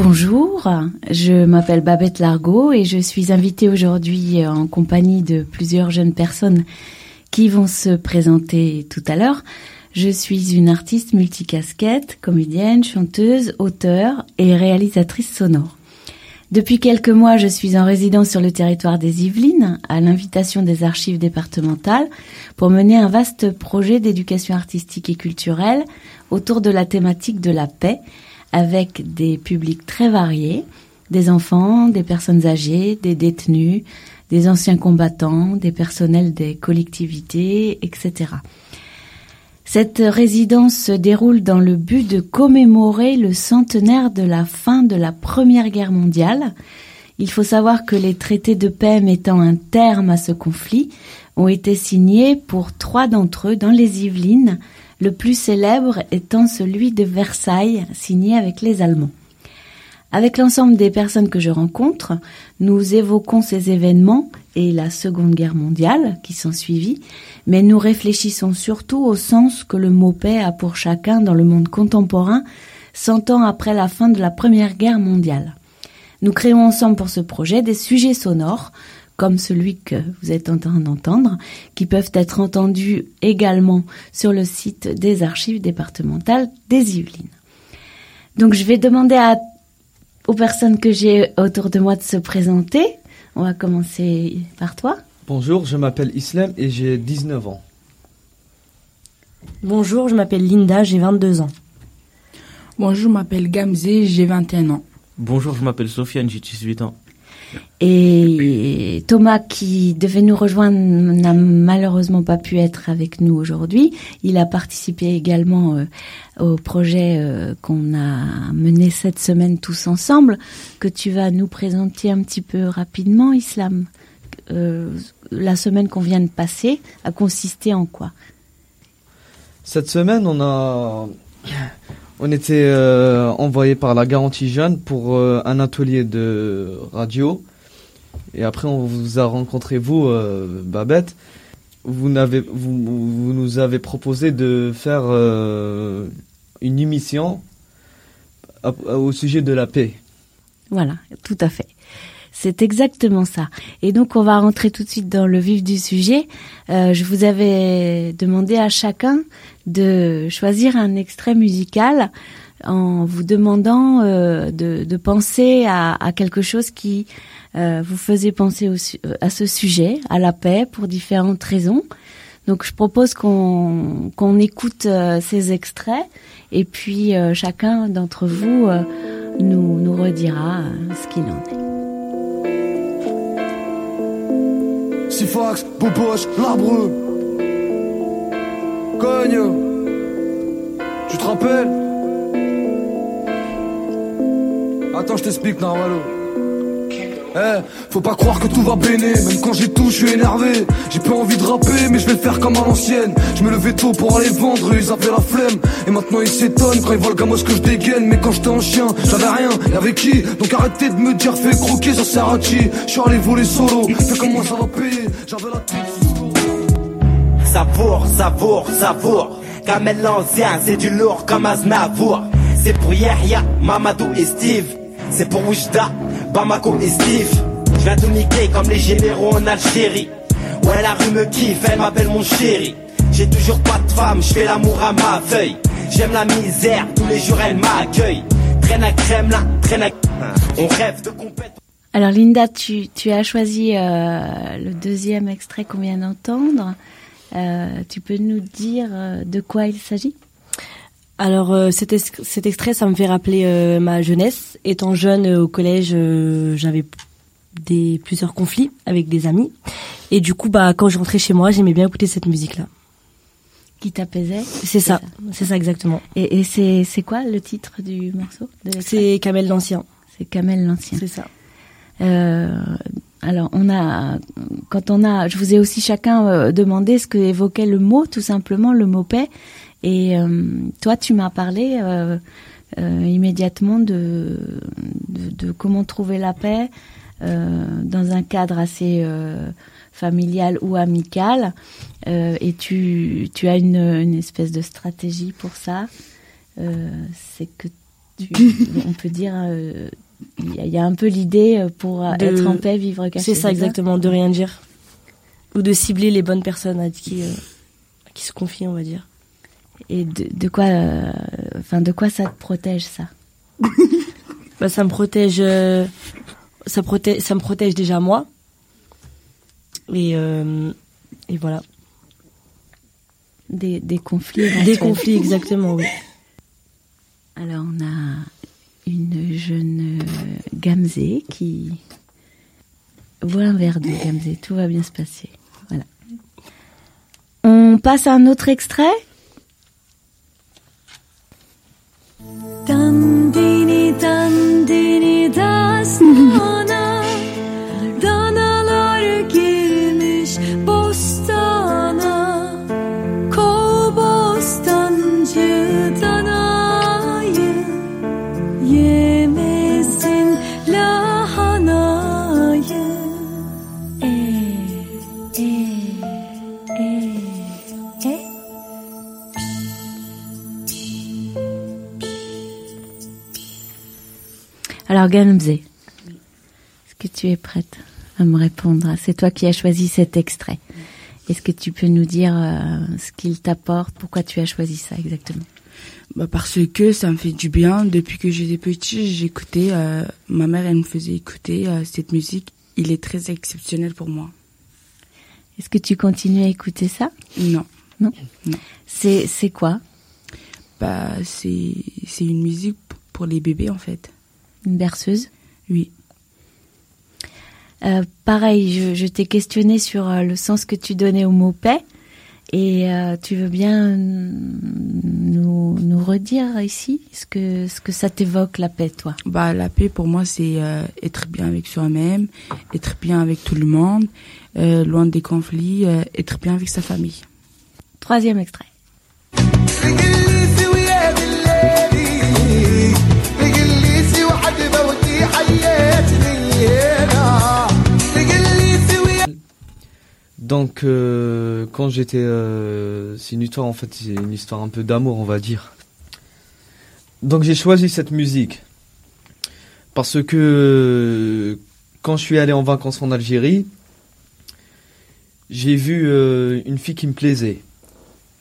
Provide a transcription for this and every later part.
Bonjour, je m'appelle Babette Largot et je suis invitée aujourd'hui en compagnie de plusieurs jeunes personnes qui vont se présenter tout à l'heure. Je suis une artiste multicasquette, comédienne, chanteuse, auteure et réalisatrice sonore. Depuis quelques mois, je suis en résidence sur le territoire des Yvelines, à l'invitation des archives départementales, pour mener un vaste projet d'éducation artistique et culturelle autour de la thématique de la paix, avec des publics très variés, des enfants, des personnes âgées, des détenus, des anciens combattants, des personnels des collectivités, etc. Cette résidence se déroule dans le but de commémorer le centenaire de la fin de la Première Guerre mondiale. Il faut savoir que les traités de paix mettant un terme à ce conflit ont été signés pour trois d'entre eux dans les Yvelines, le plus célèbre étant celui de Versailles, signé avec les Allemands. Avec l'ensemble des personnes que je rencontre, nous évoquons ces événements et la Seconde Guerre mondiale qui s'en suivit, mais nous réfléchissons surtout au sens que le mot paix a pour chacun dans le monde contemporain, cent ans après la fin de la Première Guerre mondiale. Nous créons ensemble pour ce projet des sujets sonores, comme celui que vous êtes en train d'entendre, qui peuvent être entendus également sur le site des archives départementales des Yvelines. Donc je vais demander à aux personnes que j'ai autour de moi de se présenter. On va commencer par toi. Bonjour, je m'appelle Islam et j'ai 19 ans. Bonjour, je m'appelle Linda, j'ai 22 ans. Bonjour, je m'appelle Gamze, j'ai 21 ans. Bonjour, je m'appelle Sofiane, j'ai 18 ans. Et Thomas, qui devait nous rejoindre, n'a malheureusement pas pu être avec nous aujourd'hui. Il a participé également euh, au projet euh, qu'on a mené cette semaine tous ensemble, que tu vas nous présenter un petit peu rapidement, Islam. Euh, la semaine qu'on vient de passer a consisté en quoi? Cette semaine, on a... On était envoyé par la Garantie Jeune pour un atelier de radio et après, on vous a rencontré, vous, euh, Babette. Vous, n'avez, vous, vous, nous avez proposé de faire euh, une émission au sujet de la paix. Voilà, tout à fait. C'est exactement ça. Et donc, on va rentrer tout de suite dans le vif du sujet. Euh, je vous avais demandé à chacun de choisir un extrait musical en vous demandant euh, de, de, penser à, à, quelque chose qui euh, vous faisait penser euh, à ce sujet, à la paix, pour différentes raisons. Donc je propose qu'on qu'on écoute euh, ces extraits et puis euh, chacun d'entre vous nous, nous redira ce qu'il en est. Sifax, Boboche, Labreux. Cogne. Tu te rappelles? Attends, je t'explique, Narvalo. Eh, faut pas croire que tout va béner, même quand j'ai tout, je suis énervé. J'ai pas envie de rapper, mais je vais le faire comme à l'ancienne. Je me levais tôt pour aller vendre, ils avaient la flemme. Et maintenant ils s'étonnent quand ils voient le gamos que je dégaine. Mais quand j'étais en chien, j'avais rien, y'avait qui? Donc arrêtez de me dire, fais croquer, ça sert à qui Je suis allé voler solo, fais comment ça va payer J'avais la tête Savour, savour, savour. Kamel l'ancien, c'est du lourd comme Aznavour. C'est pour Yahya, Mamadou et Steve. C'est pour Oujda, Alors Linda, tu, tu as choisi euh, le deuxième extrait qu'on vient d'entendre. Euh, tu peux nous dire euh, de quoi il s'agit? Alors euh, cet, cet, extrait, ça me fait rappeler euh, ma jeunesse. Étant jeune euh, au collège, j'avais des plusieurs conflits avec des amis, et du coup, bah quand je rentrais chez moi, j'aimais bien écouter cette musique-là. Qui t'apaisait C'est ça, c'est ça exactement. Et, et c'est c'est quoi le titre du morceau C'est Kamel l'ancien. C'est Kamel l'ancien. C'est ça. alors on a quand on a, je vous ai aussi chacun demandé ce que évoquait le mot, tout simplement le mot paix. Et euh, toi, tu m'as parlé euh, euh, immédiatement de, de, de, comment trouver la paix dans un cadre assez familial ou amical. et tu, tu as une, une, espèce de stratégie pour ça. C'est que on peut dire, il y, a- il y a un peu l'idée pour De- être en paix, vivre caché. C'est ça exactement, de rien dire. Ou de cibler les bonnes personnes à qui, euh, à qui se confient, on va dire. Et de, de quoi, euh, enfin, de quoi ça te protège ça Bah, ça me protège, euh, ça protège, ça me protège déjà moi. Et, euh, et voilà. des, des conflits. Des conflits, exactement, oui. Alors on a une jeune Gamzé qui voit un verre de Gamzé. Tout va bien se passer. Voilà. On passe à un autre extrait? Dandini dandini dastana Est-ce que tu es prête à me répondre C'est toi qui as choisi cet extrait. Est-ce que tu peux nous dire euh, ce qu'il t'apporte Pourquoi tu as choisi ça exactement Bah parce que ça me fait du bien. Depuis que j'étais petit, j'écoutais, euh, ma mère elle me faisait écouter euh, cette musique. Il est très exceptionnel pour moi. Est-ce que tu continues à écouter ça Non, C'est c'est quoi bah c'est une musique pour les bébés en fait. Une berceuse Oui. Euh, pareil, je, je t'ai questionné sur euh, le sens que tu donnais au mot paix. Et euh, tu veux bien nous, nous redire ici ce que, ce que ça t'évoque, la paix, toi? Bah la paix pour moi c'est euh, être bien avec soi-même, être bien avec tout le monde, euh, loin des conflits, euh, être bien avec sa famille. Troisième extrait. Donc, euh, quand j'étais, euh, c'est une histoire en fait, c'est une histoire un peu d'amour, on va dire. Donc, j'ai choisi cette musique parce que quand je suis allé en vacances en Algérie, j'ai vu euh, une fille qui me plaisait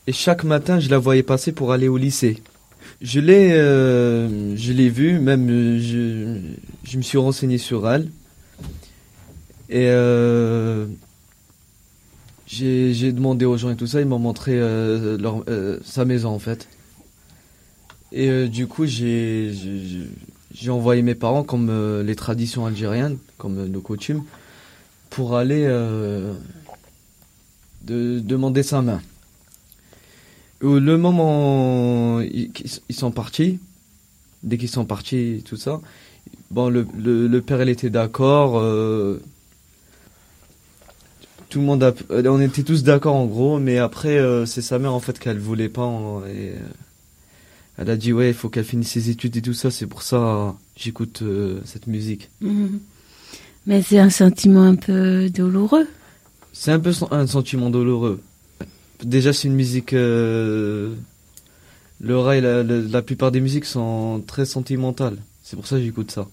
et chaque matin, je la voyais passer pour aller au lycée. Je l'ai, je l'ai vue, même je, je me suis renseigné sur elle et j'ai demandé aux gens et tout ça, ils m'ont montré euh, leur, euh, sa maison en fait. Et euh, du coup, j'ai envoyé mes parents, comme les traditions algériennes, comme nos coutumes, pour aller de, demander sa main. Le moment ils, ils sont partis, dès qu'ils sont partis, tout ça, bon, le, le, le père, il était d'accord. Tout le monde a, euh, on était tous d'accord en gros, mais après euh, c'est sa mère en fait qu'elle voulait pas en- et euh, elle a dit ouais il faut qu'elle finisse ses études et tout ça, c'est pour ça euh, j'écoute cette musique. Mais c'est un sentiment un peu douloureux. C'est un peu un sentiment douloureux. Déjà c'est une musique, le rail, la, la, la plupart des musiques sont très sentimentales, c'est pour ça que j'écoute ça.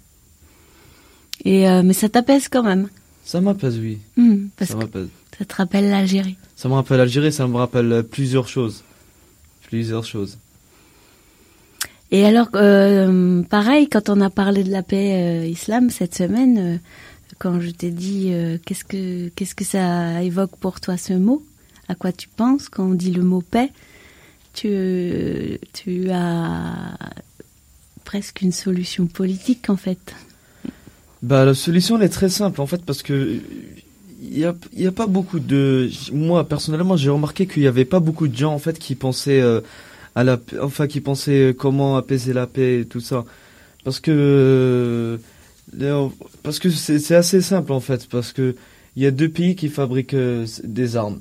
Et, mais ça t'apaise quand même. Ça m'apaise oui, Hmm, parce ça m'apaise. ça te rappelle l'Algérie. Ça me rappelle l'Algérie, ça me rappelle euh, plusieurs choses, plusieurs choses. Et alors, euh, pareil, quand on a parlé de la paix euh, islam cette semaine, euh, quand je t'ai dit qu'est-ce que qu'est-ce que ça évoque pour toi ce mot, à quoi tu penses quand on dit le mot paix, tu tu as presque une solution politique en fait. Bah la solution elle est très simple en fait parce que il y a y a pas beaucoup de moi personnellement j'ai remarqué qu'il y avait pas beaucoup de gens en fait qui pensaient euh, à la enfin qui pensaient euh, comment apaiser la paix et tout ça. Parce que euh, parce que c'est assez simple en fait parce que il y a deux pays qui fabriquent des armes.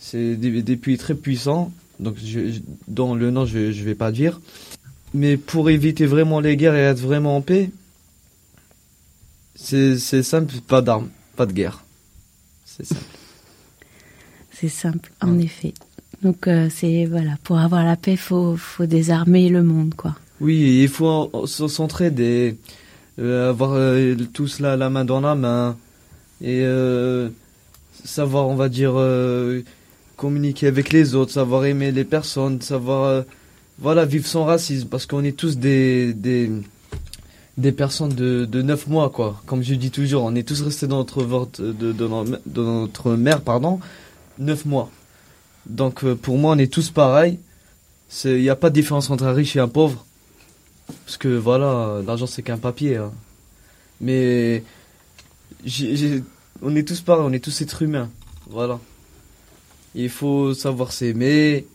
C'est des, pays très puissants donc dans le nom je je vais pas dire. Mais pour éviter vraiment les guerres et être vraiment en paix c'est simple, pas d'armes, pas de guerre. C'est simple. C'est simple, en effet. Donc euh, c'est voilà, pour avoir la paix, faut faut désarmer le monde quoi. Oui, il faut se- s'entraider, euh, avoir euh, tous la, la main dans la main et euh, savoir, on va dire, communiquer avec les autres, savoir aimer les personnes, savoir, voilà, vivre sans racisme, parce qu'on est tous des des des personnes de de neuf mois, quoi. Comme je dis toujours, on est tous restés dans notre ventre de, de, notre- de notre mère, pardon, neuf mois. Donc euh, pour moi, on est tous pareils. C'est- Il n'y a pas de différence entre un riche et un pauvre. Parce que voilà, l'argent c'est qu'un papier. hein. Mais on est tous pareils, on est tous êtres humains. Voilà. Il faut savoir s'aimer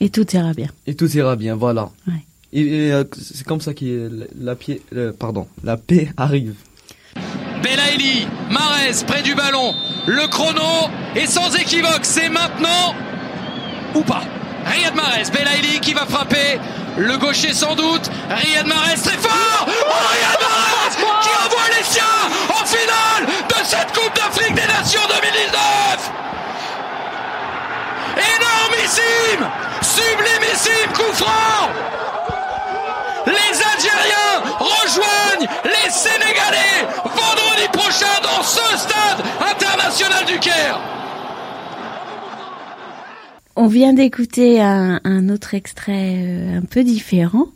Et tout ira bien. et tout ira bien, voilà. Ouais. Euh, c'est comme ça que euh, la paix arrive. Belaïli, Marez près du ballon. Le chrono est sans équivoque. C'est maintenant ou pas. Riyad Mahrez, Belaïli qui va frapper. Le gaucher sans doute. Riyad Mahrez très fort. Oh, Riyad Mahrez qui envoie les siens en finale de cette Coupe d'Afrique des Nations 2019. Énormissime, sublimissime coup franc. Les Algériens rejoignent les Sénégalais vendredi prochain dans ce stade international du Caire. On vient d'écouter un, un autre extrait euh, un peu différent.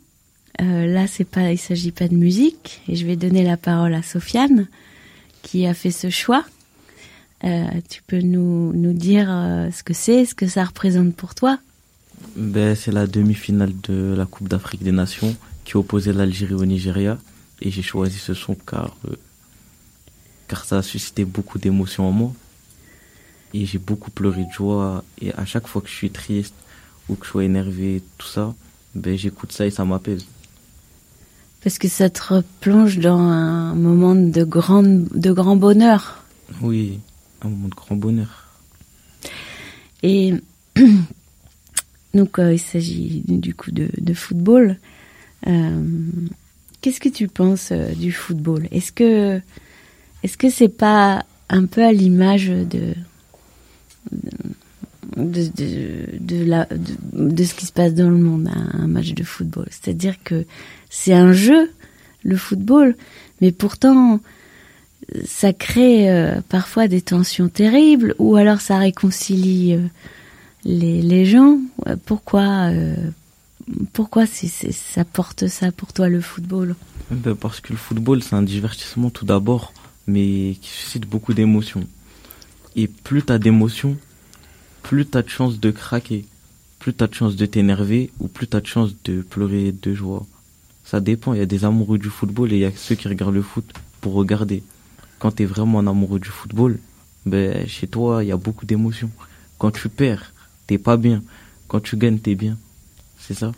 Euh, là, c'est pas, il s'agit pas de musique, et je vais donner la parole à Sofiane, qui a fait ce choix. Euh, tu peux nous, nous dire euh, ce que c'est, ce que ça représente pour toi Ben, c'est la demi-finale de la Coupe d'Afrique des Nations qui opposait l'Algérie au Nigeria. Et j'ai choisi ce son car, euh, car ça a suscité beaucoup d'émotions en moi. Et j'ai beaucoup pleuré de joie. Et à chaque fois que je suis triste ou que je suis énervé, tout ça, ben, j'écoute ça et ça m'apaise. Parce que ça te replonge dans un moment de grand, de grand bonheur. Oui, un moment de grand bonheur. Et donc, euh, il s'agit du coup de, de football. Euh, Qu'est-ce que tu penses euh, du football? Est-ce que est-ce que c'est pas un peu à l'image de de, de, la, de, ce qui se passe dans le monde, un, match de football? C'est-à-dire que c'est un jeu, le football, mais pourtant ça crée euh, parfois des tensions terribles, ou alors ça réconcilie les, les gens. Euh, Pourquoi, ça porte ça pour toi le football? Ben, parce que le football, c'est un divertissement tout d'abord, mais qui suscite beaucoup d'émotions. Et plus t'as d'émotions, plus t'as de chances de craquer, plus t'as de chances de t'énerver, ou plus t'as de chances de pleurer de joie. Ça dépend, il y a des amoureux du football et il y a ceux qui regardent le foot pour regarder. Quand t'es vraiment un amoureux du football, ben, chez toi, il y a beaucoup d'émotions. Quand tu perds, t'es pas bien. Quand tu gagnes, t'es bien. C'est ça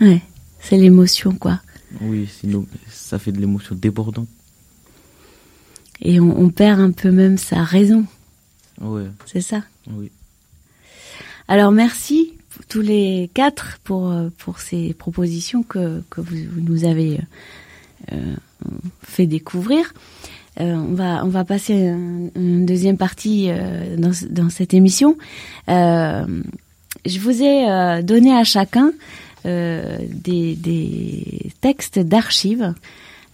Ouais, c'est l'émotion quoi. Oui, sinon, ça fait de l'émotion débordante. Et on, on perd un peu même sa raison, Ouais, c'est ça oui. Alors merci tous les quatre pour, euh, pour ces propositions que, que vous, vous nous avez euh, fait découvrir. Euh, on, va, on va passer à un- une deuxième partie euh, dans, dans cette émission. Je vous ai euh, donné à chacun euh, des, des textes d'archives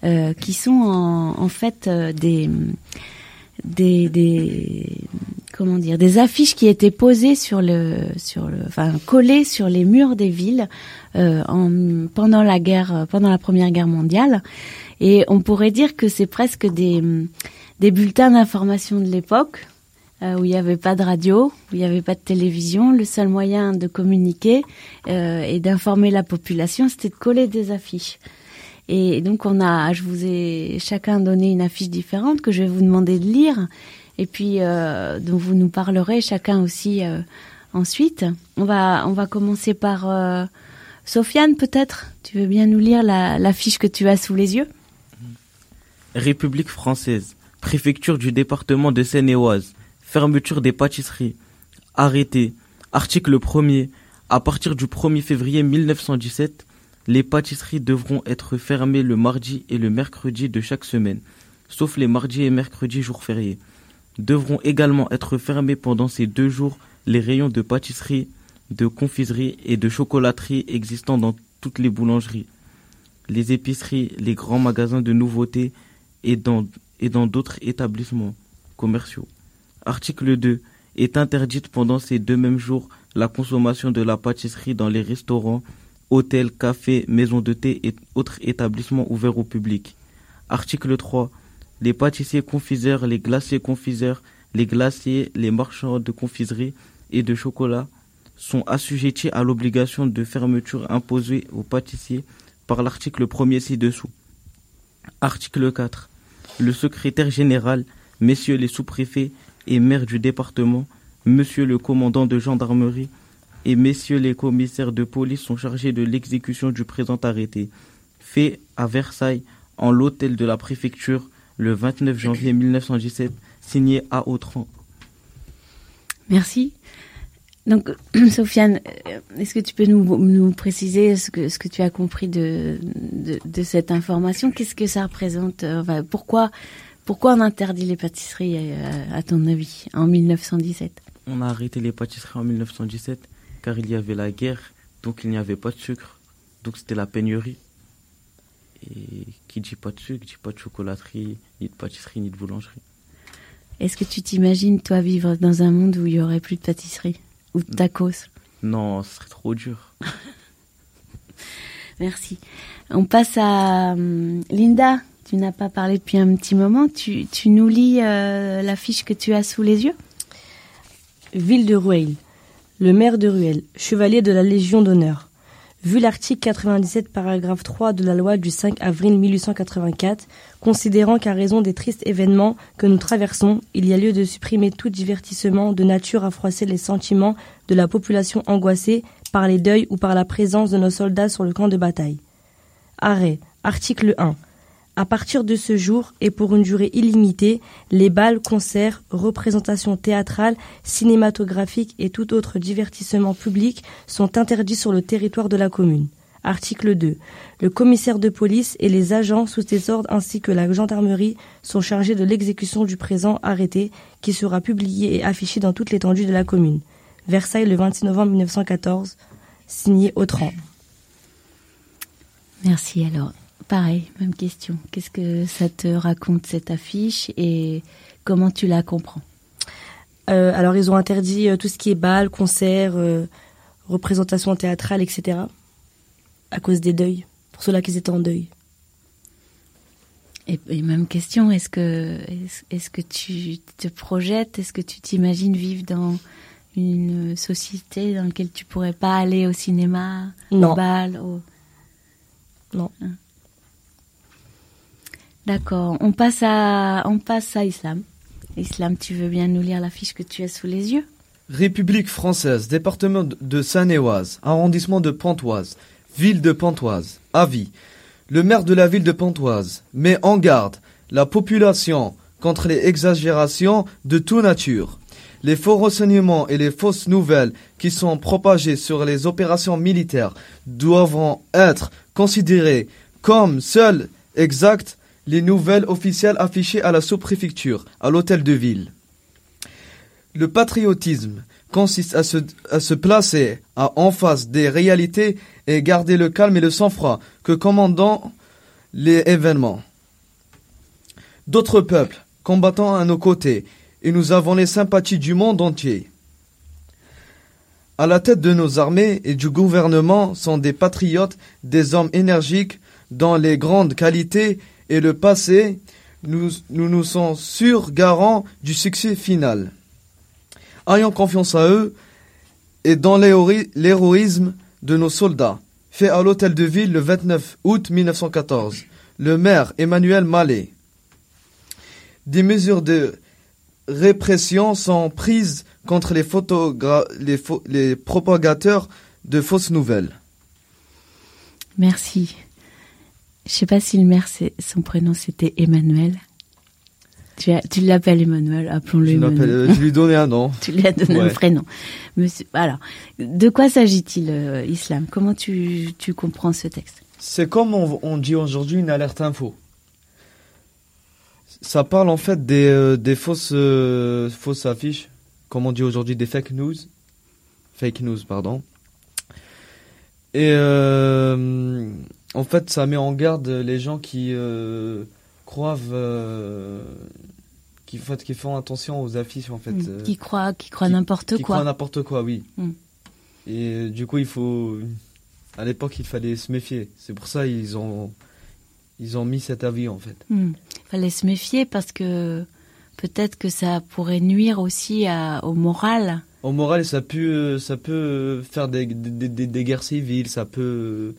euh, qui sont en, en fait des, des, des comment dire des affiches qui étaient posées sur le sur le enfin collées sur les murs des villes euh, en, pendant la guerre pendant la première guerre mondiale. Et on pourrait dire que c'est presque des des bulletins d'information de l'époque euh, où il n'y avait pas de radio, où il n'y avait pas de télévision. Le seul moyen de communiquer euh, et d'informer la population, c'était de coller des affiches. Et donc on a, je vous ai chacun donné une affiche différente que je vais vous demander de lire, et puis euh, dont vous nous parlerez chacun aussi ensuite. On va, on va commencer par Sofiane peut-être? Tu veux bien nous lire la l'affiche que tu as sous les yeux? République française, préfecture du département de Seine-et-Oise, fermeture des pâtisseries. Arrêté. Article 1er. À partir du 1er février 1917, les pâtisseries devront être fermées le mardi et le mercredi de chaque semaine, sauf les mardis et mercredis jours fériés. Devront également être fermés pendant ces deux jours les rayons de pâtisserie de confiserie et de chocolaterie existant dans toutes les boulangeries, les épiceries, les grands magasins de nouveautés et dans et dans d'autres établissements commerciaux. Article 2. Est interdite pendant ces deux mêmes jours la consommation de la pâtisserie dans les restaurants, hôtels, cafés, maisons de thé et autres établissements ouverts au public. Article 3. Les pâtissiers confiseurs, les glaciers confiseurs, les glaciers, les marchands de confiserie et de chocolat sont assujettis à l'obligation de fermeture imposée aux pâtissiers par l'article 1er ci-dessous. Article 4. Le secrétaire général, messieurs les sous-préfets et maires du département, monsieur le commandant de gendarmerie et messieurs les commissaires de police sont chargés de l'exécution du présent arrêté, fait à Versailles en l'hôtel de la préfecture le 29 janvier 1917, signé à Autran. Merci. Donc, Sofiane, euh, est-ce que tu peux nous, nous préciser ce que, ce que tu as compris de, de, cette information? Qu'est-ce que ça représente? Euh, pourquoi, pourquoi on interdit les pâtisseries, euh, à ton avis, en 1917 On a arrêté les pâtisseries en 1917 car il y avait la guerre, donc il n'y avait pas de sucre, donc c'était la pénurie. Et qui dit pas de sucre, dit pas de chocolaterie, ni de pâtisserie, ni de boulangerie. Est-ce que tu t'imagines, toi, vivre dans un monde où il y aurait plus de pâtisserie ou de tacos? Non, ce serait trop dur. Merci. On passe à hum, Linda. Tu n'as pas parlé depuis un petit moment. Tu, nous lis euh, la fiche que tu as sous les yeux? Ville de Rueil. Le maire de Ruel, chevalier de la Légion d'honneur. Vu l'article 97 paragraphe 3 de la loi du 5 avril 1884, considérant qu'à raison des tristes événements que nous traversons, il y a lieu de supprimer tout divertissement de nature à froisser les sentiments de la population angoissée par les deuils ou par la présence de nos soldats sur le camp de bataille. Arrêt. Article 1. À partir de ce jour et pour une durée illimitée, les bals, concerts, représentations théâtrales, cinématographiques et tout autre divertissement public sont interdits sur le territoire de la commune. Article 2. Le commissaire de police et les agents sous ses ordres ainsi que la gendarmerie sont chargés de l'exécution du présent arrêté qui sera publié et affiché dans toute l'étendue de la commune. Versailles le 26 novembre 1914. Signé Autran. Merci. Alors, pareil, même question. Qu'est-ce que ça te raconte cette affiche et comment tu la comprends? Euh, alors ils ont interdit euh, tout ce qui est bal, concert, euh, représentation théâtrale, etc. À cause des deuils, pour ceux-là qui étaient en deuil. et, et même question, est-ce que, est-ce, est-ce que tu te projettes, est-ce que tu t'imagines vivre dans une société dans laquelle tu pourrais pas aller au cinéma, Non. au bal, au... Non. Hein. D'accord. On passe à, on passe à Islam. Islam, tu veux bien nous lire la fiche que tu as sous les yeux? République française, département de- Seine-et-Oise, arrondissement de Pontoise, ville de Pontoise. Avis. Le maire de la ville de Pontoise met en garde la population contre les exagérations de toute nature. Les faux renseignements et les fausses nouvelles qui sont propagées sur les opérations militaires doivent être considérées comme seules exactes les nouvelles officielles affichées à la sous-préfecture, à l'hôtel de ville. Le patriotisme consiste à se, placer en face des réalités et garder le calme et le sang-froid que commandant les événements. D'autres peuples combattant à nos côtés et nous avons les sympathies du monde entier. À la tête de nos armées et du gouvernement sont des patriotes, des hommes énergiques dans les grandes qualités et le passé, nous nous, nous sommes sûrs garants du succès final. Ayons confiance à eux et dans l'héroï- l'héroïsme de nos soldats, fait à l'hôtel de ville le 29 août 1914. Le maire Emmanuel Mallet. Des mesures de répression sont prises contre les, les, les propagateurs de fausses nouvelles. Merci. Je sais pas si le maire, son prénom c'était Emmanuel. Tu, tu l'appelles Emmanuel, appelons-le Emmanuel. je lui donnais un nom. tu lui as donné un Ouais. prénom. Monsieur, alors, de quoi s'agit-il, euh, Islam? Comment tu, tu comprends ce texte? C'est comme on, on dit aujourd'hui une alerte info. Ça parle en fait des, euh, des fausses, euh, fausses affiches, comme on dit aujourd'hui des fake news. fake news, pardon. Et en fait, ça met en garde les gens qui euh, croient, euh, qui, en fait, qui font attention aux affiches, en fait. Mm. euh, Qui croit, qui croit qui- n'importe qui quoi. croient n'importe quoi, oui. Mm. Et euh, du coup, il faut, à l'époque, il fallait se méfier. C'est pour ça ils ont, ils ont mis cet avis, en fait. Hmm. Fallait se méfier parce que peut-être que ça pourrait nuire aussi à- au moral. Au moral, ça peut, ça peut faire des, des, des- des guerres civiles, ça peut,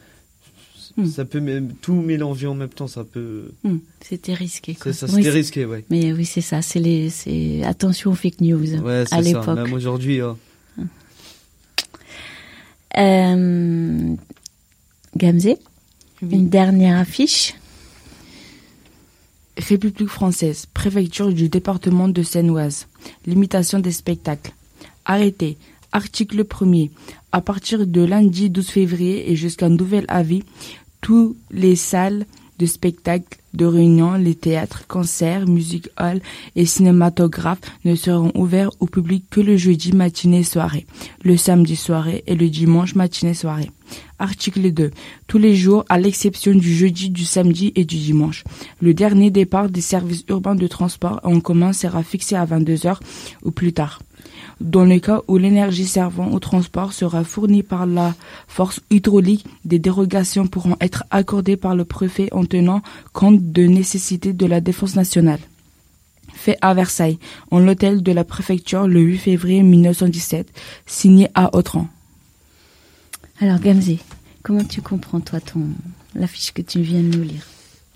Hmm. ça peut même tout mélanger en même temps, ça peut. Hmm. C'était risqué. quoi. Ça, c'était risqué, ouais. Mais oui, c'est ça. C'est les, c'est attention aux fake news Ouais, à c'est ça. l'époque. Même aujourd'hui, hein. Euh, Gamze, une dernière affiche. République française, préfecture du département de Seine-Oise. Limitation des spectacles. Arrêté. Article 1er. À partir de lundi 12 février et jusqu'à nouvel avis, tous les salles de spectacle, de réunion, les théâtres, concerts, music hall et cinématographes ne seront ouverts au public que le jeudi matinée soirée, le samedi soirée et le dimanche matinée soirée. Article 2. Tous les jours, à l'exception du jeudi, du samedi et du dimanche. Le dernier départ des services urbains de transport en commun sera fixé à 22h ou plus tard. Dans le cas où l'énergie servant au transport sera fournie par la force hydraulique, des dérogations pourront être accordées par le préfet en tenant compte de nécessités de la défense nationale. Fait à Versailles, en l'hôtel de la préfecture le 8 février 1917, signé à Autran. Alors Gamze, comment tu comprends toi ton l'affiche que tu viens de nous lire?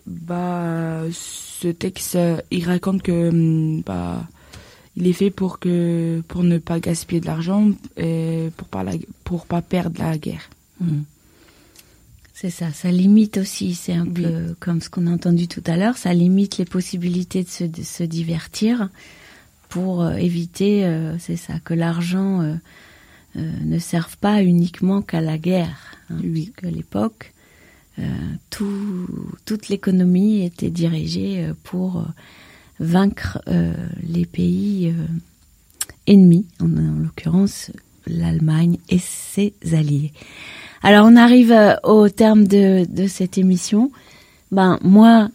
Bah, ce texte, euh, il raconte que hum, bah, il est fait pour que pour ne pas gaspiller de l'argent et pour pas la, pour pas perdre la guerre. Hmm. C'est ça, ça limite aussi, c'est un Oui. peu comme ce qu'on a entendu tout à l'heure, ça limite les possibilités de se, de se divertir pour euh, éviter, euh, c'est ça, que l'argent euh, ne serve pas uniquement qu'à la guerre. hein, Oui. Parce qu'à l'époque, tout, toute l'économie était dirigée pour vaincre euh, les pays euh, ennemis, en, en l'occurrence l'Allemagne et ses alliés. Alors on arrive euh, au terme de, de cette émission. Ben moi,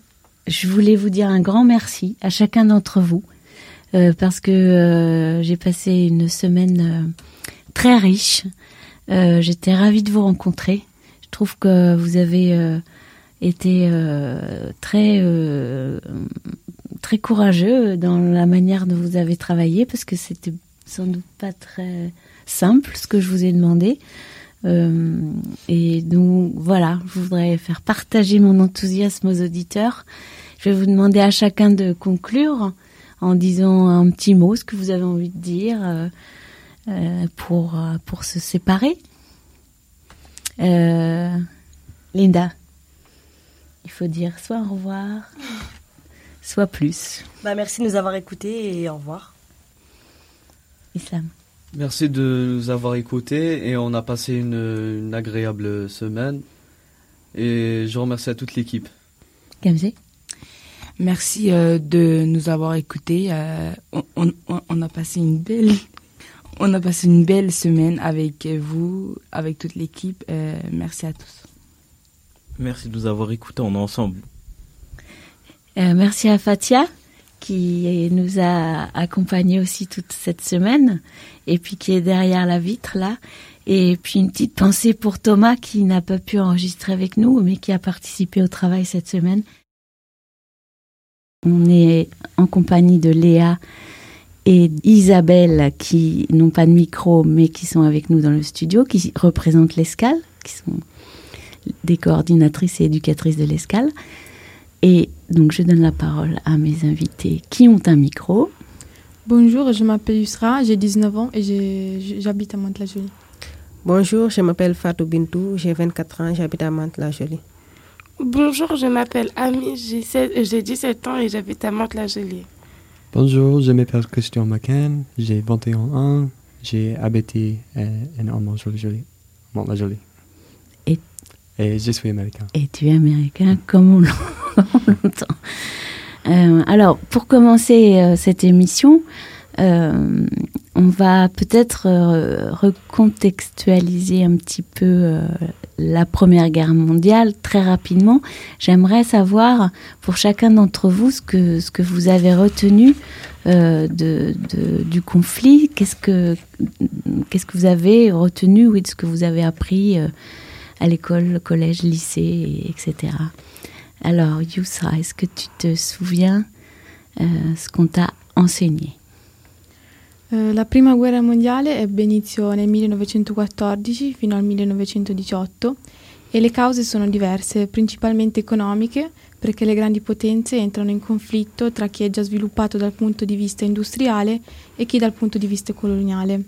je voulais vous dire un grand merci à chacun d'entre vous euh, parce que euh, j'ai passé une semaine euh, très riche. Euh, J'étais ravie de vous rencontrer. Je trouve que vous avez euh, été très très courageux dans la manière dont vous avez travaillé parce que c'était sans doute pas très simple ce que je vous ai demandé. Euh, et donc voilà, je voudrais faire partager mon enthousiasme aux auditeurs. Je vais vous demander à chacun de conclure en disant un petit mot, ce que vous avez envie de dire euh, euh, pour pour se séparer. Linda, il faut dire soit au revoir, soit plus. Bah, merci de nous avoir écoutés et au revoir. Islam. Merci de nous avoir écoutés et on a passé une, une agréable semaine. Et je remercie à toute l'équipe. Gamze. Merci euh, de nous avoir écoutés. euh, on, on- on a passé une belle, on a passé une belle semaine avec vous, avec toute l'équipe. euh, merci à tous. Merci de nous avoir écoutés, on est ensemble. Euh, merci à Fatia qui nous a accompagnés aussi toute cette semaine et puis qui est derrière la vitre là. Et puis une petite pensée pour Thomas qui n'a pas pu enregistrer avec nous mais qui a participé au travail cette semaine. On est en compagnie de Léa et Isabelle qui n'ont pas de micro mais qui sont avec nous dans le studio, qui représentent l'Escale, qui sont des coordinatrices et éducatrices de l'Escale. Et donc, je donne la parole à mes invités qui ont un micro. Bonjour, je m'appelle Yusra, j'ai 19 ans et j'habite à Mantes-la-Jolie. Bonjour, je m'appelle Fatou Bintou, j'ai 24 ans, j'habite à Mantes-la-Jolie. Bonjour, je m'appelle Ami, j'ai 16 euh, 17 ans et j'habite à Mantes-la-Jolie. Bonjour, je m'appelle Christian McCann, j'ai 21 ans, j'ai habité euh, en Mont-la-Jolie. Et- je suis américain. Et tu es américain comme on l'en- on l'entend. Euh, alors, pour commencer euh, cette émission, euh, on va peut-être recontextualiser un petit peu la Première Guerre mondiale très rapidement. J'aimerais savoir pour chacun d'entre vous ce que, ce que vous avez retenu de, du conflit. Qu'est-ce que, qu'est-ce que vous avez retenu, oui, de ce que vous avez appris à l'école, collège, lycée, et- etc. Alors, Yousra, est-ce que tu te souviens euh, ce qu'on t'a enseigné Eh, la prima guerra mondiale ebbe inizio nel 1914 fino al 1918 e le cause sono diverse, principalmente economiche, perché le grandi potenze entrano in conflitto tra chi è già sviluppato dal punto di vista industriale e chi dal punto di vista coloniale.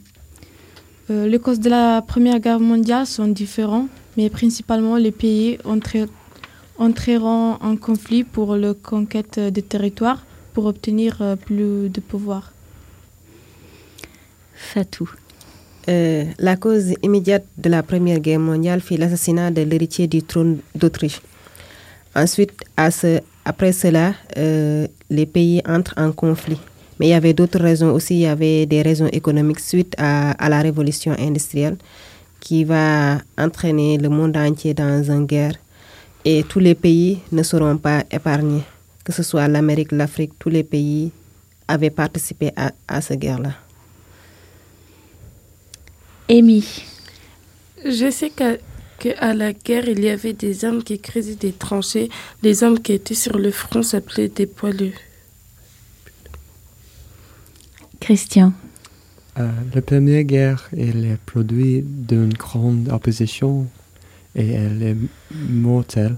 Euh, les causes de la Première mondiale sont différentes, mais principalement les pays entreront en conflit pour la conquête des territoires pour obtenir euh, plus de pouvoir. Fatou. Euh, la cause immédiate de la Première Guerre mondiale fut l'assassinat de l'héritier du trône d'Autriche. Ensuite, à ce- après cela, euh, les pays entrent en conflit. Mais il y avait d'autres raisons aussi. Il y avait des raisons économiques suite à, à la révolution industrielle qui va entraîner le monde entier dans une guerre. Et tous les pays ne seront pas épargnés. Que ce soit l'Amérique, l'Afrique, tous les pays avaient participé à, à cette guerre-là. Amy. Je sais qu'à que à la guerre, il y avait des hommes qui creusaient des tranchées. Les hommes qui étaient sur le front s'appelaient des poilus. Christian. Euh, la première guerre est le produit d'une grande opposition et elle est mortelle.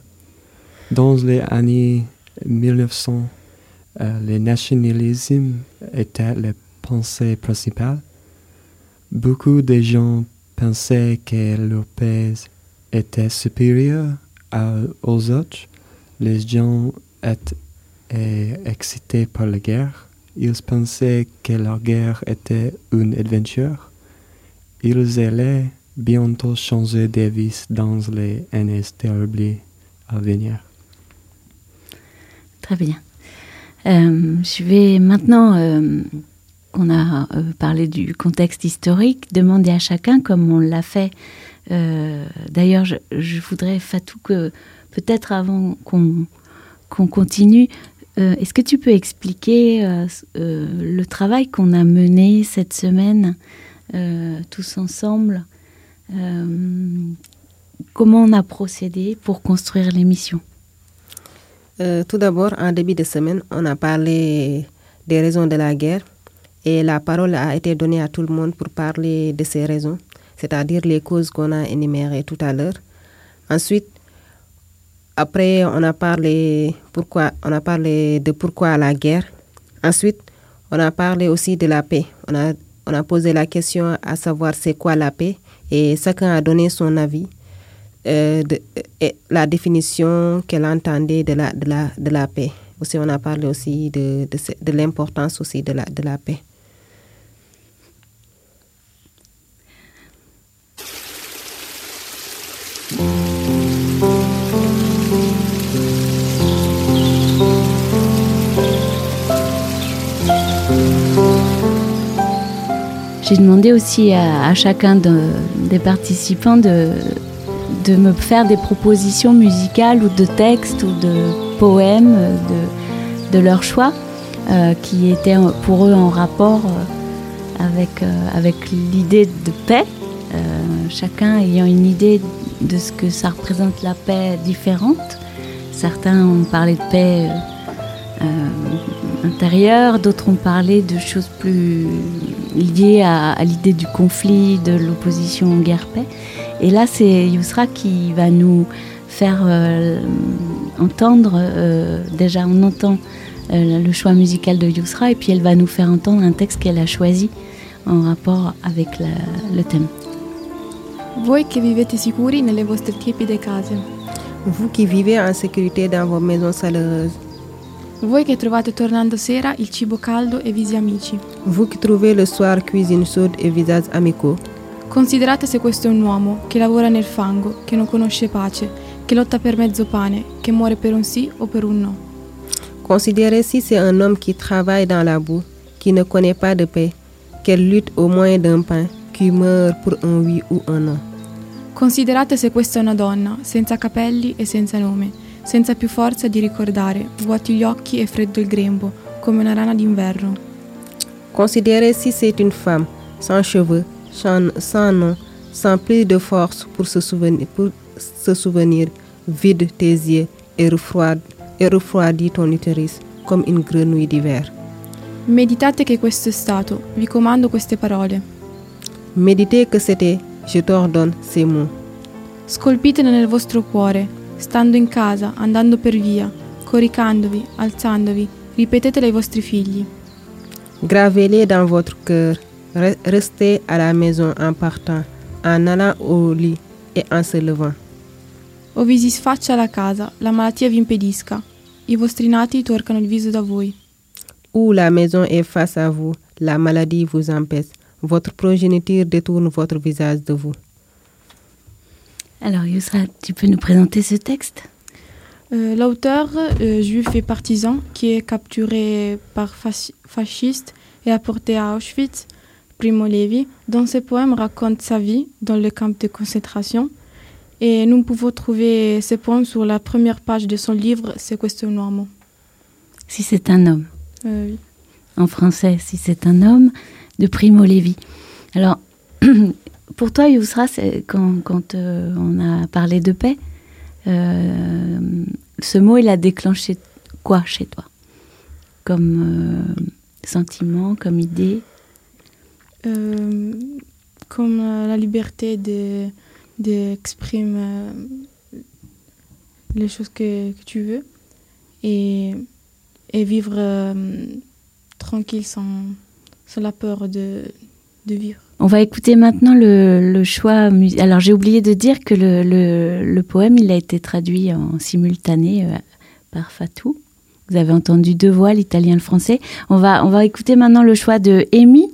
Dans les années 1900, euh, le nationalisme était la pensée principale. Beaucoup de gens pensaient que leur pays était supérieur aux autres. Les gens étaient excités par la guerre. Ils pensaient que la guerre était une aventure. Ils allaient bientôt changer de vie dans les années terribles à venir. Très bien. Euh, je vais maintenant euh, qu'on a euh, parlé du contexte historique, demander à chacun, comme on l'a fait. euh, D'ailleurs, je, voudrais, Fatou, que peut-être avant qu'on qu'on continue, euh, est-ce que tu peux expliquer euh, euh, le travail qu'on a mené cette semaine tous ensemble Comment on a procédé pour construire l'émission? Tout d'abord, en début de semaine, on a parlé des raisons de la guerre et la parole a été donnée à tout le monde pour parler de ces raisons, c'est-à-dire les causes qu'on a énumérées tout à l'heure. Ensuite, après, on a parlé pourquoi, on a parlé de pourquoi la guerre. Ensuite, on a parlé aussi de la paix. On a, on a posé la question à savoir c'est quoi la paix et chacun a donné son avis euh, de, et la définition qu'elle entendait de la, de, la, de la paix. Aussi, on a parlé aussi de, de, de l'importance aussi de la, de la paix. J'ai demandé aussi à, chacun de- des participants de, me faire des propositions musicales ou de textes ou de poèmes de, leur choix euh, qui étaient en- pour eux en rapport euh, avec, euh, avec l'idée de paix, chacun ayant une idée de ce que ça représente la paix différente. Certains ont parlé de paix intérieure, d'autres ont parlé de choses plus liées à, à l'idée du conflit, de l'opposition guerre-paix. Et là, c'est Yousra qui va nous faire euh, entendre, euh, déjà on entend euh, le choix musical de Yousra, et puis elle va nous faire entendre un texte qu'elle a choisi en rapport avec la- le thème. Voi che vivete sicuri nelle vostre tiepide case. Vous qui vivez en sécurité dans vos maisons chaleureuses. Voi che trovate tornando sera il cibo caldo e visi amici. Vous qui trouvez le soir cuisine chaude et visages amicaux. Considerate se questo è un uomo che lavora nel fango, che non conosce pace, che lotta per mezzo pane, che muore per un sì o per un no. Considérez si c'est un homme qui travaille dans la boue, qui ne connaît pas de paix, qu'elle lutte au moyen d'un pain, qui meurt pour un oui ou un non. Considerate se questa è una donna, senza capelli e senza nome, senza più forza di ricordare, vuoti gli occhi e freddo il grembo, come una rana d'inverno. Considérez si c'est une femme, sans cheveux, sans, sans nom, sans plus de force pour se souvenir, pour se souvenir vide tes yeux et refroidit, et refroidit ton utérus comme une grenouille d'hiver. Meditate che questo è stato, vi comando queste parole. Méditez que c'était, je t'ordonne ces mots. Scolpitele nel vostro cuore, stando in casa, andando per via, coricandovi, alzandovi, ripetetele ai vostri figli. Gravez-les dans votre cœur. Re- Restez à la maison en partant, en allant au lit et en se levant. O vi si sfaccia la casa, la malattia vi impedisca. I vostri nati torcano il viso da voi. Ou la maison est face à vous, la maladie vous empêche. Votre progéniture détourne votre visage de vous. Alors Yousra, tu peux nous présenter ce texte? Euh, L'auteur euh, juif et partisan qui est capturé par fasci- fascistes et apporté à Auschwitz, Primo Levi, dans ses poèmes raconte sa vie dans le camp de concentration. Et nous pouvons trouver ces poèmes sur la première page de son livre un uomo. Si c'est un homme. Euh, oui. En français, si c'est un homme, de Primo Levi. Alors, pour toi, Yousra, quand, quand euh, on a parlé de paix, euh, ce mot, il a déclenché quoi chez toi? Comme euh, sentiment, comme idée? Comme la liberté de d'exprimer euh, les choses que, que tu veux et, et vivre tranquille sans, sans la peur de, de vivre. On va écouter maintenant le, choix. Alors, j'ai oublié de dire que le, poème, il a été traduit en simultané euh, par Fatou. Vous avez entendu deux voix, l'italien et le français. On va, on va écouter maintenant le choix de Amy.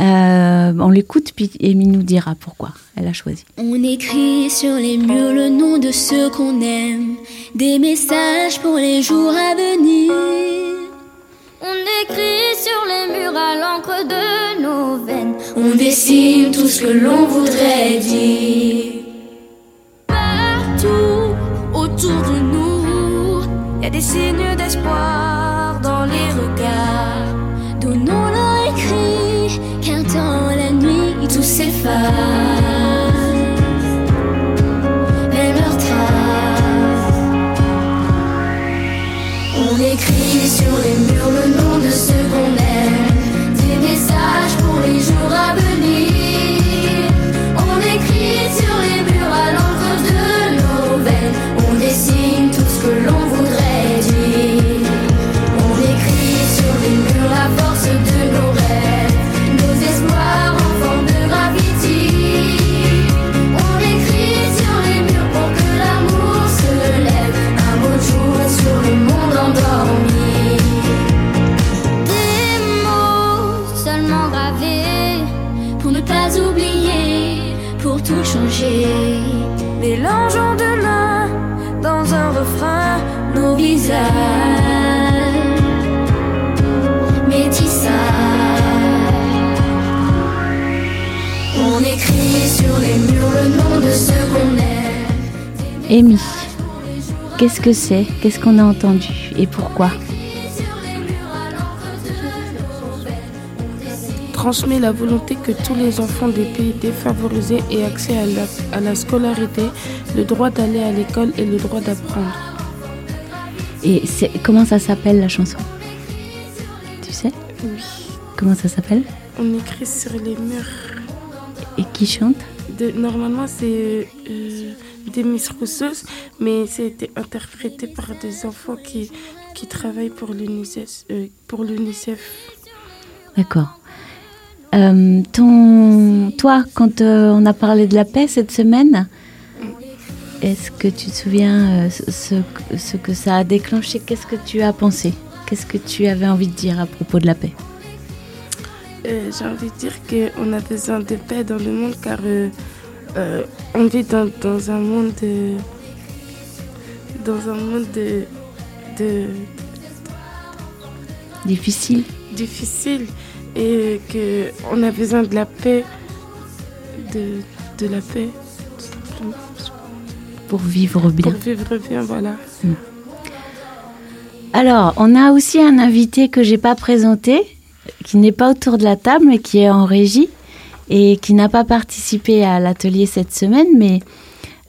Euh, on l'écoute, puis Amy nous dira pourquoi elle a choisi. On écrit sur les murs le nom de ceux qu'on aime, des messages pour les jours à venir. On écrit sur les murs à l'encre de nos veines, on dessine tout ce que l'on voudrait dire. Partout autour de nous, il y a des signes d'espoir dans les regards. Donnons-leur écrit, car dans la nuit tout s'efface. Écrit sur les murs le nom Mélangeons demain dans un refrain nos visages. Métissage. On écrit sur les murs le nom de ceux qu'on aime. Amy, qu'est-ce que c'est? Qu'est-ce qu'on a entendu? Et pourquoi? Transmet la volonté que tous les enfants des pays défavorisés aient accès à la, à la scolarité, le droit d'aller à l'école et le droit d'apprendre. Et comment ça s'appelle la chanson? Tu sais? Oui. Comment ça s'appelle? On écrit sur les murs. Et qui chante? De, normalement, c'est euh, Demis Roussos, mais c'était interprété par des enfants qui, qui travaillent pour l'UNICEF. euh, pour l'UNICEF. D'accord. Euh, ton, toi, quand euh, on a parlé de la paix cette semaine, est-ce que tu te souviens euh, ce, que ça a déclenché? Qu'est-ce que tu as pensé? Qu'est-ce que tu avais envie de dire à propos de la paix? J'ai envie de dire qu'on a besoin de paix dans le monde car on vit dans, dans un monde de, dans un monde de, de Difficile. difficile et que on a besoin de la paix, de, de la paix. Pour vivre bien. Pour vivre bien, voilà. Alors, on a aussi un invité que j'ai pas présenté, qui n'est pas autour de la table, mais qui est en régie et qui n'a pas participé à l'atelier cette semaine, mais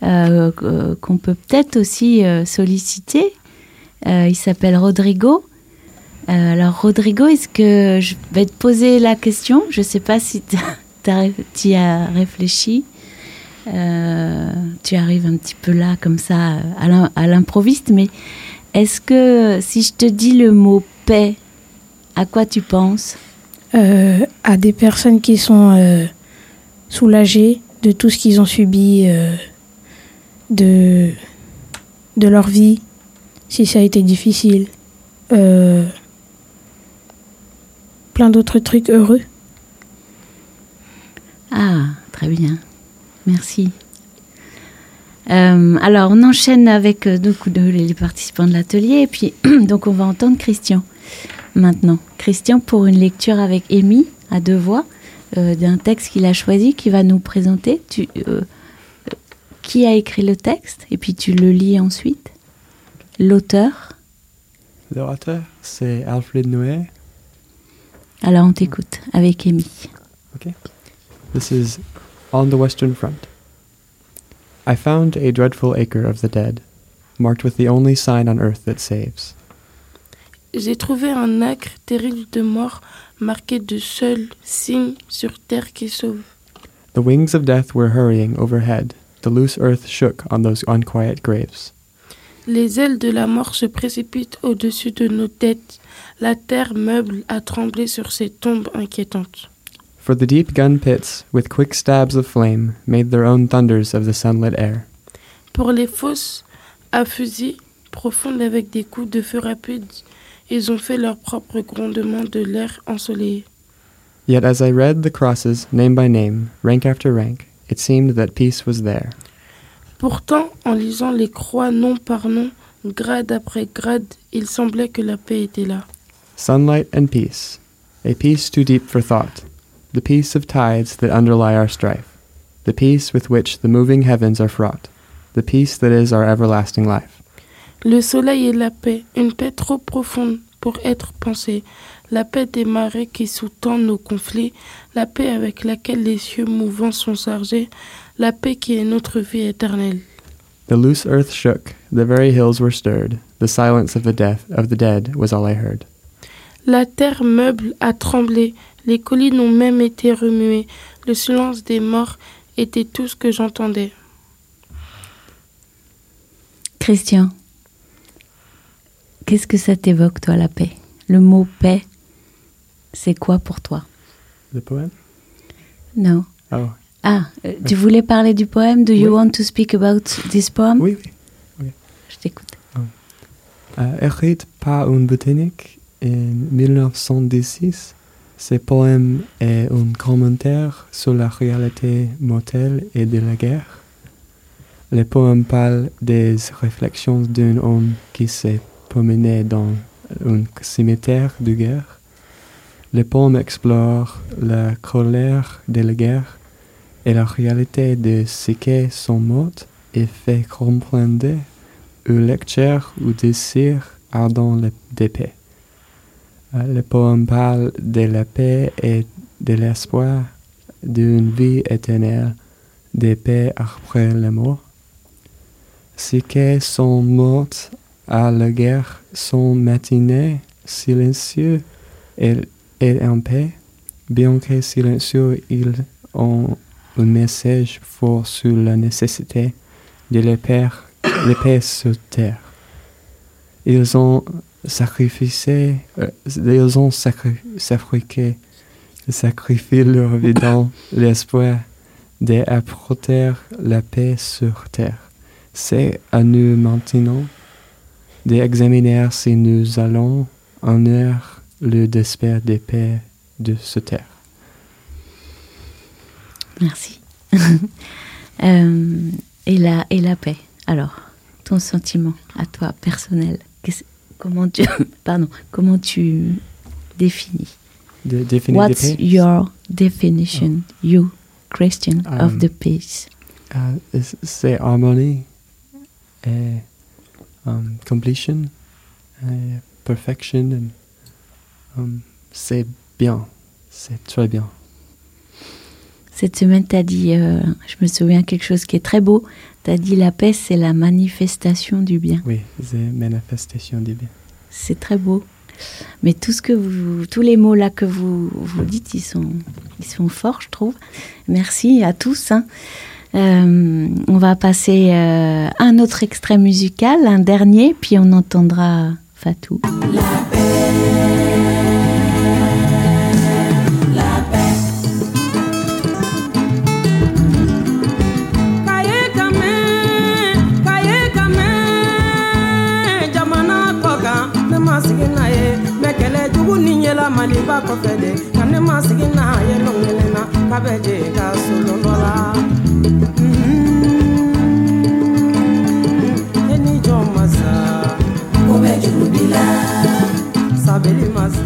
euh, euh, qu'on peut peut-être aussi euh, solliciter. Euh, il s'appelle Rodrigo. Euh, alors, Rodrigo, est-ce que je vais te poser la question? Je ne sais pas si tu as réfléchi. Euh, tu arrives un petit peu là, comme ça, à l'im- à l'improviste, mais est-ce que si je te dis le mot paix, à quoi tu penses? Euh, à des personnes qui sont soulagées de tout ce qu'ils ont subi de, leur vie, si ça a été difficile. Plein d'autres trucs heureux. Ah, très bien. Merci. Euh, alors, on enchaîne avec euh, donc, de- les participants de l'atelier. Et puis, donc, on va entendre Christian maintenant. Christian pour une lecture avec Amy à deux voix euh, d'un texte qu'il a choisi, qui va nous présenter. Tu, euh, qui a écrit le texte Et puis, tu le lis ensuite? L'auteur? L'auteur, c'est Alfred Noé. Alors, on t'écoute avec Amy. Okay. This is On the Western Front. I found a dreadful acre of the dead, marked with the only sign on earth that saves. J'ai trouvé un acre terrible de mort marqué de seul signe sur terre qui sauve. The wings of death were hurrying overhead. The loose earth shook on those unquiet graves. Les ailes de la mort se précipitent au-dessus de nos têtes. La terre meuble a tremblé sur ces tombes inquiétantes. For the deep gun pits, with quick stabs of flame, made their own thunders of the sunlit air. Pour les fosses à fusil profondes avec des coups de feu rapides, ils ont fait leur propre grondement de l'air ensoleillé. Yet as I read the crosses, name by name, rank after rank, it seemed that peace was there. Pourtant, en lisant les croix nom par nom, grade après grade, il semblait que la paix était là. Sunlight and peace, a peace too deep for thought, the peace of tides that underlie our strife, the peace with which the moving heavens are fraught, the peace that is our everlasting life. Le soleil et la paix, une paix trop profonde pour être pensée, la paix des marées qui sous-tend nos conflits, la paix avec laquelle les cieux mouvants sont chargés, la paix qui est notre vie éternelle. The loose earth shook, the very hills were stirred, the silence of the death of the dead was all I heard. La terre meuble a tremblé, les collines ont même été remuées, le silence des morts était tout ce que j'entendais. Christian, qu'est-ce que ça t'évoque, toi, la paix? Le mot paix, c'est quoi pour toi? The poem? Non. Oh. Ah, euh, tu voulais parler du poème? Do you Oui. want to speak about this poem? Oui, oui. oui. Je t'écoute. Euh, écrit par un botanique? En 1916, ce poème est un commentaire sur la réalité mortelle et de la guerre. Le poème parle des réflexions d'un homme qui s'est promené dans un cimetière de guerre. Le poème explore la colère de la guerre et la réalité de ce qui sont morts et fait comprendre au lecteur ou désir ardent le-. Euh, Le poème parle de la paix et de l'espoir d'une vie éternelle, de paix après la mort. Ceux qui sont morts à la guerre sont maintenant silencieux et, et en paix. Bien que silencieux, ils ont un message fort sur la nécessité de la paix, la paix sur terre. Ils ont sacrifié, euh, ils ont sacri- sacrifié, leur vie dans l'espoir d'apporter la paix sur terre. C'est à nous maintenant d'examiner si nous allons heure le désespoir de paix de cette terre. Merci. Euh, et, la, et la paix. Alors, ton sentiment à toi, personnel, qu'est-ce- comment tu, pardon, comment tu définis? De What's your definition, you, Christian, of Um, the peace? Euh, c- c'est harmonie et um, completion et perfection. um, c'est bien. C'est très bien. Cette semaine, tu as dit, euh, je me souviens quelque chose qui est très beau. Tu as dit la paix, c'est la manifestation du bien. Oui, c'est manifestation du bien. C'est très beau. Mais tout ce que vous, tous les mots là que vous, vous dites, ils sont, ils sont forts, je trouve. Merci à tous. hein. Euh, on va passer euh, un autre extrait musical, un dernier, puis on entendra Fatou. Kaye jugu ni ɲɛla maliba kɔfɛ de ka ne ma sigi n'a ye lɔnkelen na k'a bɛ je ka solon dɔ la. E ni jɔn masa ko bɛ jugu bi la sabali masa.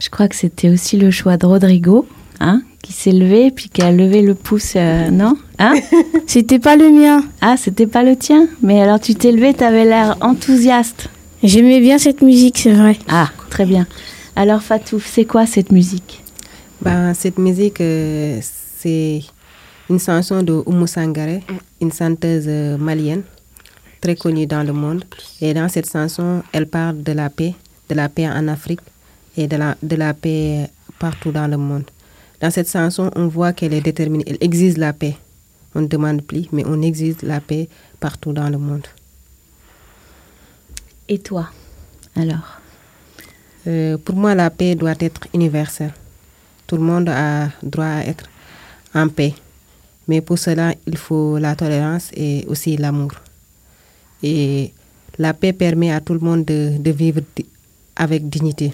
Je crois que c'était aussi le choix de Rodrigo, hein, qui s'est levé puis qui a levé le pouce, euh, non hein C'était pas le mien. Ah, c'était pas le tien? Mais alors tu t'es levé, t'avais l'air enthousiaste. J'aimais bien cette musique, c'est vrai. Ah, très bien. Alors Fatou, c'est quoi cette musique? Ben, cette musique, euh, c'est une chanson de Oumou Sangaré, une chanteuse euh, malienne très connue dans le monde. Et dans cette chanson, elle parle de la paix, de la paix en Afrique et de la, de la paix partout dans le monde. Dans cette chanson, on voit qu'elle est déterminée, elle exige la paix. On ne demande plus, mais on exige la paix partout dans le monde. Et toi Alors? Euh, Pour moi, la paix doit être universelle. Tout le monde a droit à être en paix. Mais pour cela, il faut la tolérance et aussi l'amour. Et la paix permet à tout le monde de, vivre avec dignité.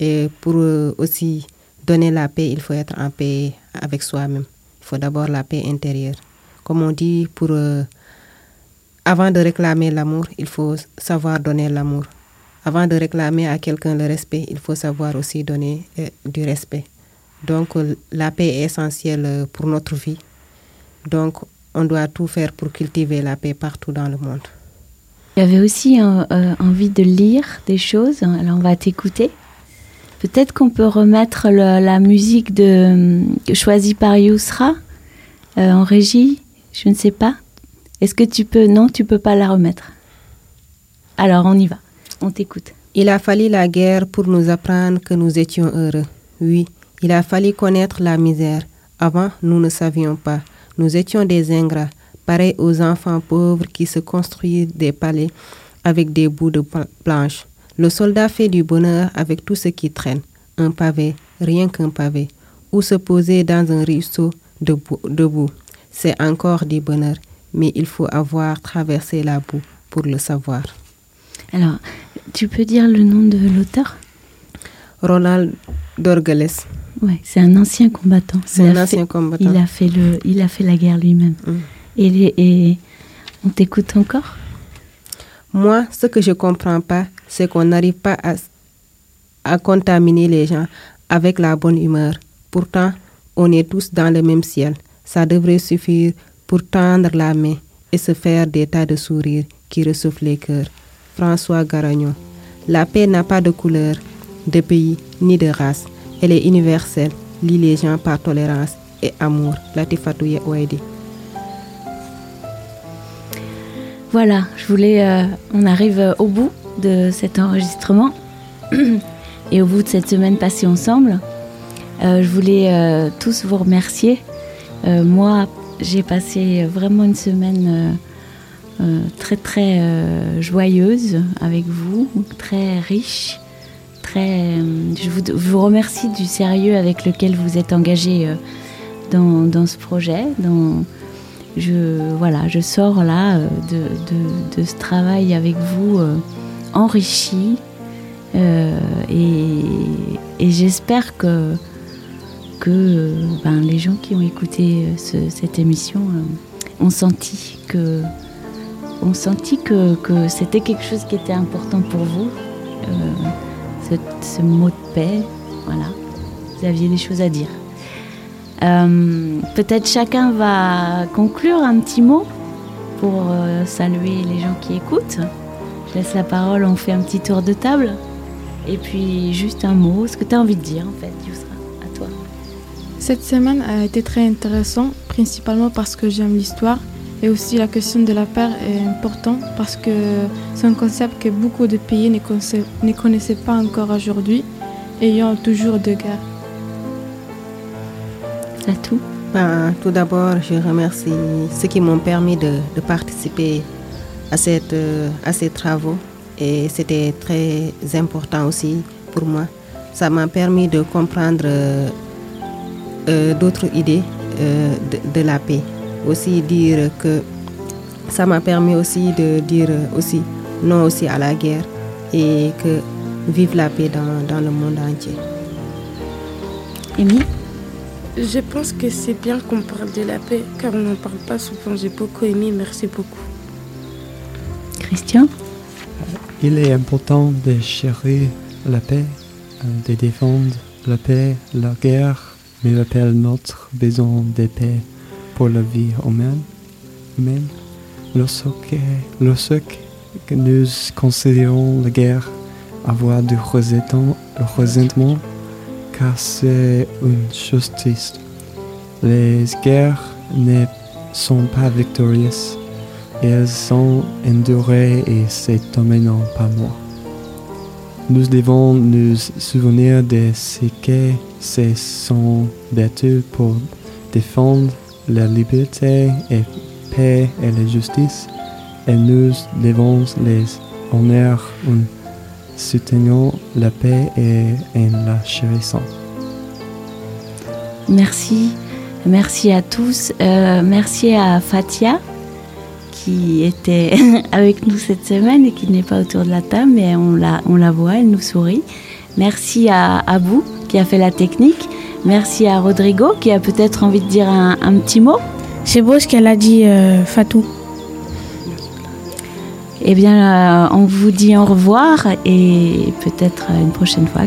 Et pour euh, aussi donner la paix, il faut être en paix avec soi-même. Il faut d'abord la paix intérieure. Comme on dit, pour, euh, avant de réclamer l'amour, il faut savoir donner l'amour. Avant de réclamer à quelqu'un le respect, il faut savoir aussi donner euh, du respect. Donc euh, la paix est essentielle euh, pour notre vie. Donc on doit tout faire pour cultiver la paix partout dans le monde. Tu avais aussi euh, euh, envie de lire des choses, alors on va t'écouter. Peut-être qu'on peut remettre la musique de, choisie par Yousra en régie, je ne sais pas. Est-ce que tu peux? Non, tu peux pas la remettre. Alors on y va, on t'écoute. Il a fallu la guerre pour nous apprendre que nous étions heureux. Oui, il a fallu connaître la misère. Avant, nous ne savions pas. Nous étions des ingrats, pareils aux enfants pauvres qui se construisent des palais avec des bouts de pla- planches. Le soldat fait du bonheur avec tout ce qui traîne. Un pavé, rien qu'un pavé. Ou se poser dans un ruisseau debout. debout. C'est encore du bonheur, mais il faut avoir traversé la boue pour le savoir. Alors, tu peux dire le nom de l'auteur? Ronald Dorgales. Ouais, c'est un ancien combattant. C'est un ancien fait- combattant. Il a fait le, il a fait la guerre lui-même. Et, les- et on t'écoute encore? Moi, ce que je comprends pas, c'est qu'on n'arrive pas à, à contaminer les gens avec la bonne humeur. Pourtant, on est tous dans le même ciel. Ça devrait suffire pour tendre la main et se faire des tas de sourires qui ressoufflent les cœurs. François Garagnon. La paix n'a pas de couleur, de pays ni de race. Elle est universelle, lie les gens par tolérance et amour. Latifatou Ouaidi. Voilà, je voulais. euh, on arrive euh, au bout de cet enregistrement et au bout de cette semaine passée ensemble. Euh, je voulais tous vous remercier. Moi, j'ai passé vraiment une semaine euh, très très euh, joyeuse avec vous, très riche. Très, euh, je, vous, remercie du sérieux avec lequel vous êtes engagé dans, dans ce projet, je voilà, je sors là de, de- ce travail avec vous enrichi et, et j'espère que que ben, les gens qui ont écouté ce- cette émission ont senti que ont senti que, que c'était quelque chose qui était important pour vous, euh, ce, ce mot de paix, voilà. vous aviez des choses à dire. Euh, Peut-être chacun va conclure un petit mot pour euh, saluer les gens qui écoutent. Je laisse la parole, on fait un petit tour de table. Et puis juste un mot, ce que tu as envie de dire en fait, Yousra, à toi. Cette semaine a été très intéressante, principalement parce que j'aime l'histoire et aussi la question de la paix est importante parce que c'est un concept que beaucoup de pays ne, connaissaient- ne connaissaient pas encore aujourd'hui, ayant toujours de guerres. C'est tout Ben, tout d'abord, je remercie ceux qui m'ont permis de, de participer à, cette, euh, à ces travaux et c'était très important aussi pour moi. Ça m'a permis de comprendre euh, euh, d'autres idées euh, de, de la paix. Aussi dire que ça m'a permis aussi de dire aussi non aussi à la guerre et que vive la paix dans, dans le monde entier. Amy Je pense que c'est bien qu'on parle de la paix, car on n'en parle pas souvent. J'ai beaucoup aimé, merci beaucoup. Christian? Il est important de chérir la paix, euh, de défendre la paix, la guerre, mais rappelle notre besoin de paix pour la vie humaine. humaine. Lorsque, lorsque nous considérons la guerre avoir du resentement, car c'est une chose triste. Les guerres ne sont pas victorieuses. Elles sont endurées et c'est dominant par moi. Nous devons nous souvenir de ce que se sont battus pour défendre la liberté et paix et la justice et nous devons les honorer en soutenant la paix et en la chérissant. Merci, merci à tous. Euh, merci à Fatia qui était avec nous cette semaine et qui n'est pas autour de la table, mais on la, on la voit, elle nous sourit. Merci à Abou qui a fait la technique. Merci à Rodrigo qui a peut-être envie de dire un, un petit mot. C'est beau ce qu'elle a dit, euh, Fatou. Eh bien, euh, on vous dit au revoir et peut-être une prochaine fois.